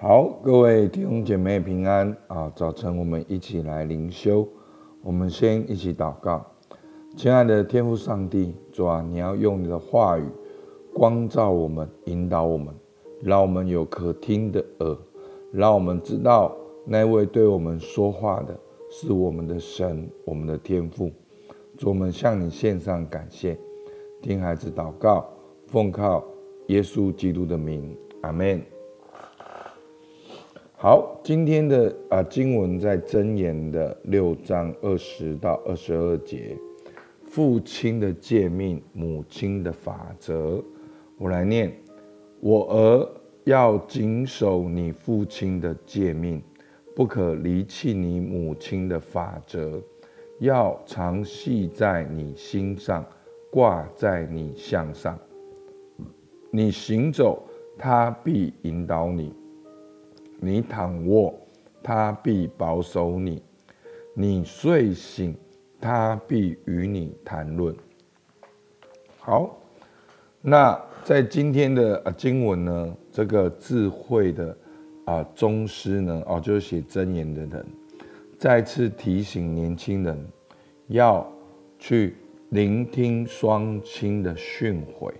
好，各位弟兄姐妹平安啊！早晨我们一起来灵修，我们先一起祷告。亲爱的天父上帝，主啊，你要用你的话语光照我们，引导我们，让我们有可听的耳，让我们知道那位对我们说话的是我们的神，我们的天父。主，我们向你献上感谢，听孩子祷告，奉靠耶稣基督的名，阿门。好，今天的啊经文在箴言的六章二十到二十二节，父亲的诫命，母亲的法则。我来念：我儿要谨守你父亲的诫命，不可离弃你母亲的法则，要常系在你心上，挂在你项上。你行走，他必引导你。你躺卧，他必保守你；你睡醒，他必与你谈论。好，那在今天的啊经文呢，这个智慧的啊宗师呢，哦，就是写箴言的人，再次提醒年轻人要去聆听双亲的训诲，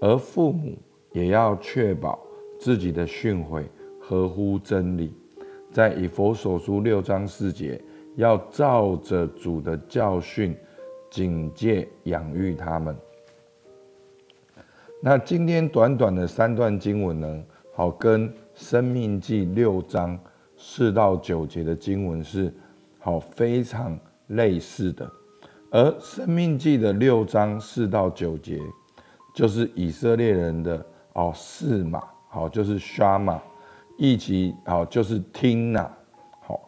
而父母也要确保自己的训诲。合乎真理，在以佛所书六章四节，要照着主的教训，警戒养育他们。那今天短短的三段经文呢，好跟生命记六章四到九节的经文是好非常类似的。而生命记的六章四到九节，就是以色列人的哦四马，好就是沙以及好，就是听呐，好，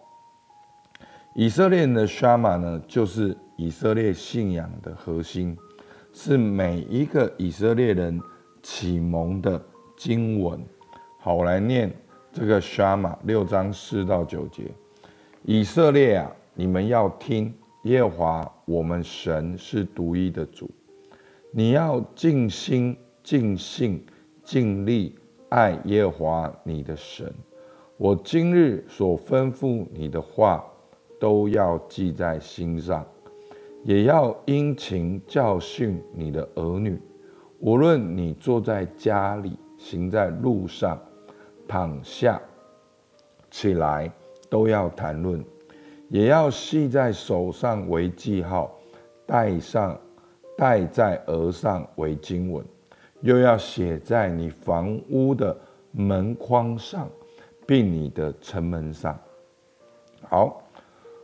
以色列人的 Shema 呢，就是以色列信仰的核心，是每一个以色列人启蒙的经文。好，我来念这个 Shema 六章四到九节：以色列啊，你们要听耶和华我们神是独一的主，你要尽心、尽性、尽力。爱耶和华你的神，我今日所吩咐你的话，都要记在心上，也要殷勤教训你的儿女。无论你坐在家里，行在路上，躺下起来，都要谈论，也要系在手上为记号，戴上戴在额上为经文。又要写在你房屋的门框上，并你的城门上。好，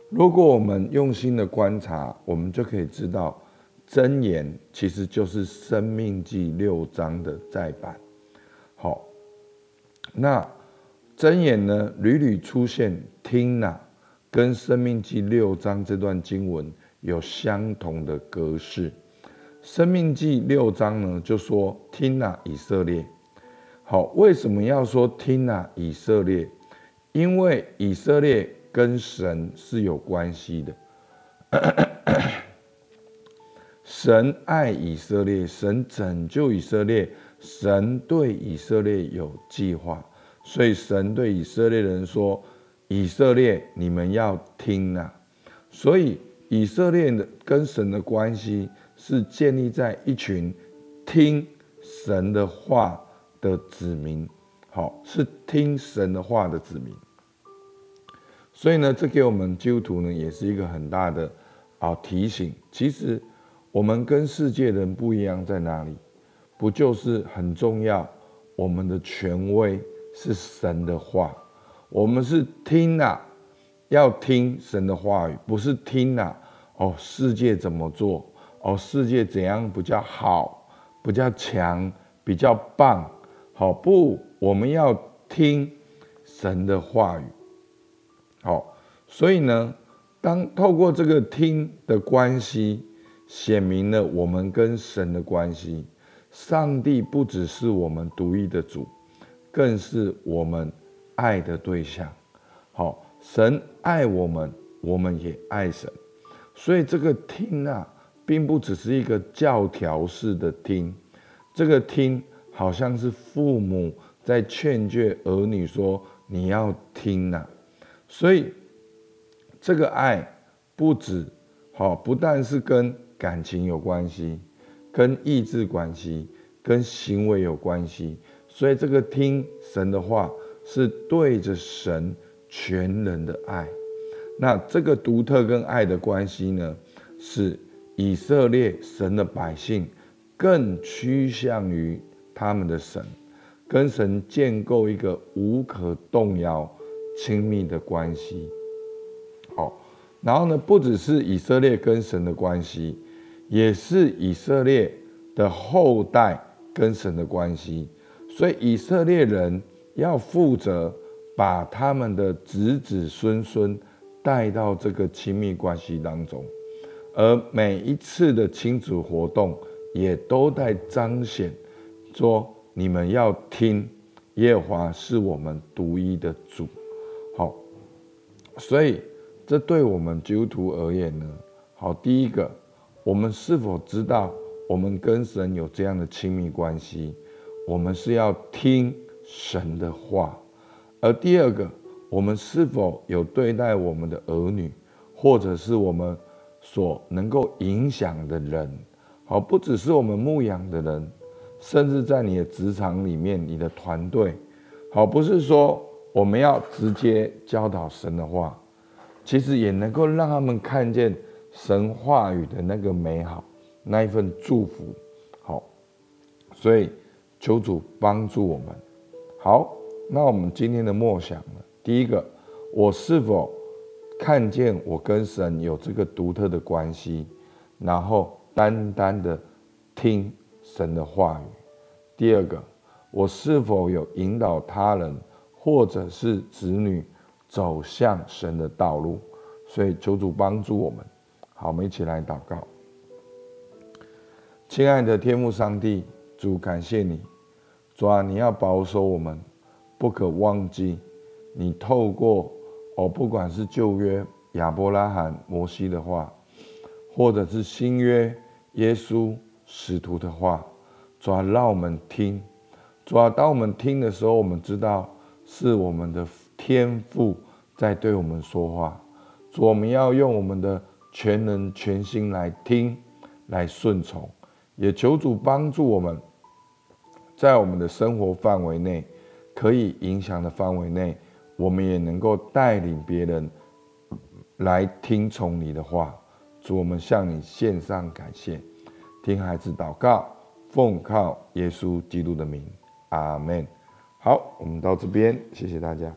如果我们用心的观察，我们就可以知道，箴言其实就是生命记六章的再版。好，那箴言呢，屡屡出现听哪，跟生命记六章这段经文有相同的格式。生命记六章呢，就说听啊，以色列。好，为什么要说听啊，以色列？因为以色列跟神是有关系的。神爱以色列，神拯救以色列，神对以色列有计划，所以神对以色列人说：“以色列，你们要听啊！”所以以色列的跟神的关系。是建立在一群听神的话的子民，好，是听神的话的子民。所以呢，这给我们基督徒呢，也是一个很大的啊提醒。其实我们跟世界人不一样在哪里？不就是很重要？我们的权威是神的话，我们是听啊，要听神的话语，不是听啊哦，世界怎么做？哦，世界怎样比较好，比较强，比较棒？好不？我们要听神的话语。好，所以呢，当透过这个听的关系，显明了我们跟神的关系。上帝不只是我们独一的主，更是我们爱的对象。好，神爱我们，我们也爱神。所以这个听啊。并不只是一个教条式的听，这个听好像是父母在劝诫儿女说：“你要听呐。”所以这个爱不止好，不但是跟感情有关系，跟意志关系，跟行为有关系。所以这个听神的话是对着神全人的爱。那这个独特跟爱的关系呢，是以色列神的百姓更趋向于他们的神，跟神建构一个无可动摇、亲密的关系。好，然后呢，不只是以色列跟神的关系，也是以色列的后代跟神的关系。所以以色列人要负责把他们的子子孙孙。带到这个亲密关系当中，而每一次的亲子活动也都在彰显说：你们要听耶和华是我们独一的主。好，所以这对我们基督徒而言呢，好，第一个，我们是否知道我们跟神有这样的亲密关系？我们是要听神的话，而第二个。我们是否有对待我们的儿女，或者是我们所能够影响的人？好，不只是我们牧养的人，甚至在你的职场里面，你的团队，好，不是说我们要直接教导神的话，其实也能够让他们看见神话语的那个美好，那一份祝福。好，所以求主帮助我们。好，那我们今天的默想呢？第一个，我是否看见我跟神有这个独特的关系，然后单单的听神的话语？第二个，我是否有引导他人或者是子女走向神的道路？所以求主帮助我们。好，我们一起来祷告。亲爱的天父上帝，主感谢你，主啊，你要保守我们，不可忘记。你透过哦，不管是旧约亚伯拉罕、摩西的话，或者是新约耶稣使徒的话，主要让我们听。主要当我们听的时候，我们知道是我们的天赋在对我们说话。主，我们要用我们的全能全心来听，来顺从。也求主帮助我们，在我们的生活范围内，可以影响的范围内。我们也能够带领别人来听从你的话，主，我们向你献上感谢，听孩子祷告，奉靠耶稣基督的名，阿门。好，我们到这边，谢谢大家。